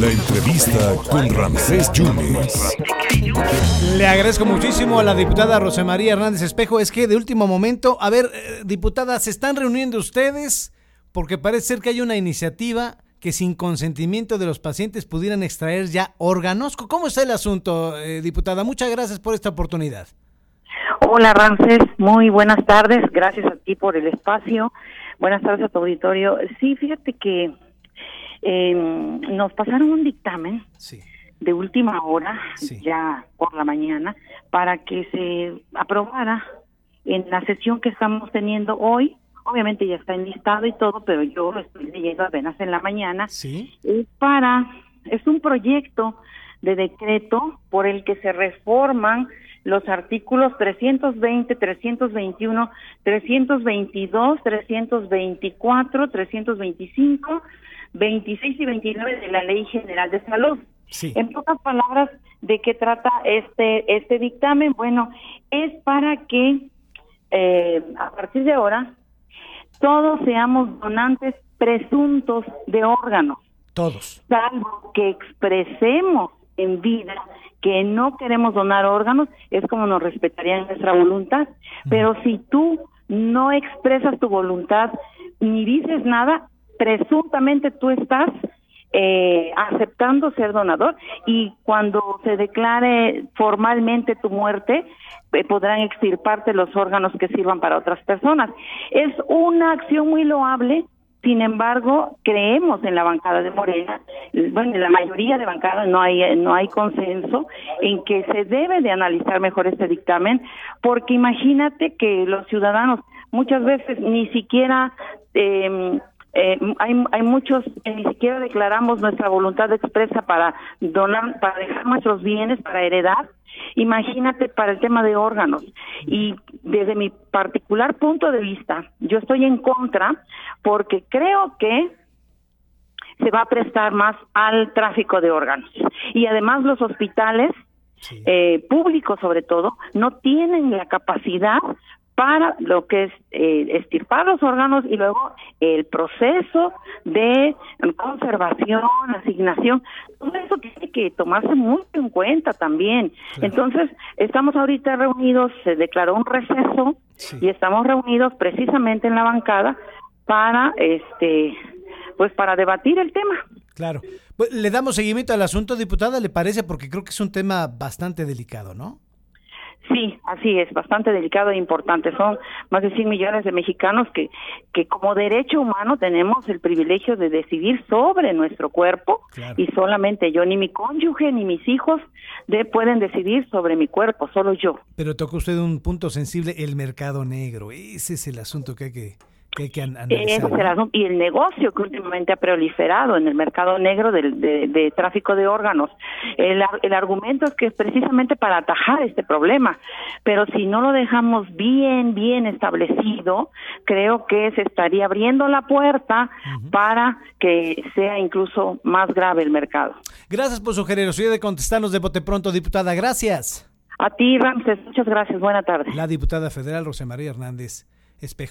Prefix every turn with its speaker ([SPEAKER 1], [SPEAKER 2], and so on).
[SPEAKER 1] La entrevista con Ramsés Yunes.
[SPEAKER 2] Le agradezco muchísimo a la diputada Rosemaría Hernández Espejo. Es que de último momento, a ver, eh, diputada, ¿se están reuniendo ustedes? Porque parece ser que hay una iniciativa que sin consentimiento de los pacientes pudieran extraer ya órganos. ¿Cómo está el asunto, eh, diputada? Muchas gracias por esta oportunidad.
[SPEAKER 3] Hola Ramses, muy buenas tardes, gracias a ti por el espacio, buenas tardes a tu auditorio. Sí, fíjate que eh, nos pasaron un dictamen
[SPEAKER 2] Sí.
[SPEAKER 3] de última hora,
[SPEAKER 2] Sí.
[SPEAKER 3] ya por la mañana, para que se aprobara en la sesión que estamos teniendo hoy. Obviamente ya está enlistado y todo, pero yo lo estoy leyendo apenas en la mañana.
[SPEAKER 2] Sí.
[SPEAKER 3] es para, es un proyecto de decreto por el que se reforman los artículos 320, 321, 322, 324, 325, 26 y 29 de la Ley General de Salud.
[SPEAKER 2] Sí.
[SPEAKER 3] En pocas palabras, ¿de qué trata este este dictamen? Bueno, es para que eh, a partir de ahora todos seamos donantes presuntos de órganos
[SPEAKER 2] Todos.
[SPEAKER 3] salvo que expresemos en vida que no queremos donar órganos, es como nos respetarían nuestra voluntad. Pero si tú no expresas tu voluntad ni dices nada, presuntamente tú estás eh, aceptando ser donador y cuando se declare formalmente tu muerte, eh, podrán extirparte los órganos que sirvan para otras personas. Es una acción muy loable, sin embargo, creemos en la bancada de Morena, bueno, en la mayoría de bancadas no hay no hay consenso en que se debe de analizar mejor este dictamen, porque imagínate que los ciudadanos muchas veces ni siquiera eh, eh, hay, hay muchos que ni siquiera declaramos nuestra voluntad expresa para donar, para dejar nuestros bienes, para heredar. Imagínate para el tema de órganos. Y desde mi particular punto de vista, yo estoy en contra porque creo que se va a prestar más al tráfico de órganos. Y además los hospitales
[SPEAKER 2] Sí.
[SPEAKER 3] eh, públicos sobre todo, no tienen la capacidad para lo que es eh, estirpar los órganos y luego el proceso de conservación, asignación, todo eso tiene que tomarse mucho en cuenta también.
[SPEAKER 2] Claro.
[SPEAKER 3] Entonces, estamos ahorita reunidos, se declaró un receso
[SPEAKER 2] Sí.
[SPEAKER 3] y estamos reunidos precisamente en la bancada para este pues para debatir el tema.
[SPEAKER 2] Claro. Pues, le damos seguimiento al asunto, diputada, ¿le parece? Porque creo que es un tema bastante delicado, ¿no?
[SPEAKER 3] Sí, así es, bastante delicado e importante. Son más de 100 millones de mexicanos que, que como derecho humano tenemos el privilegio de decidir sobre nuestro cuerpo
[SPEAKER 2] Claro.
[SPEAKER 3] y solamente yo, ni mi cónyuge ni mis hijos de, pueden decidir sobre mi cuerpo, solo yo.
[SPEAKER 2] Pero tocó usted un punto sensible, el mercado negro. Ese es el asunto que hay que,
[SPEAKER 3] Y el negocio que últimamente ha proliferado en el mercado negro del- de, de tráfico de órganos. El argumento es que es precisamente para atajar este problema. Pero si no lo dejamos bien, bien establecido, creo que se estaría abriendo la puerta para que sea incluso más grave el mercado.
[SPEAKER 2] Gracias por su generosidad de contestarnos de bote pronto, diputada. Gracias.
[SPEAKER 3] A ti, Ramses, muchas gracias. Buena tarde.
[SPEAKER 2] La diputada federal Rosemaría Hernández Espejo.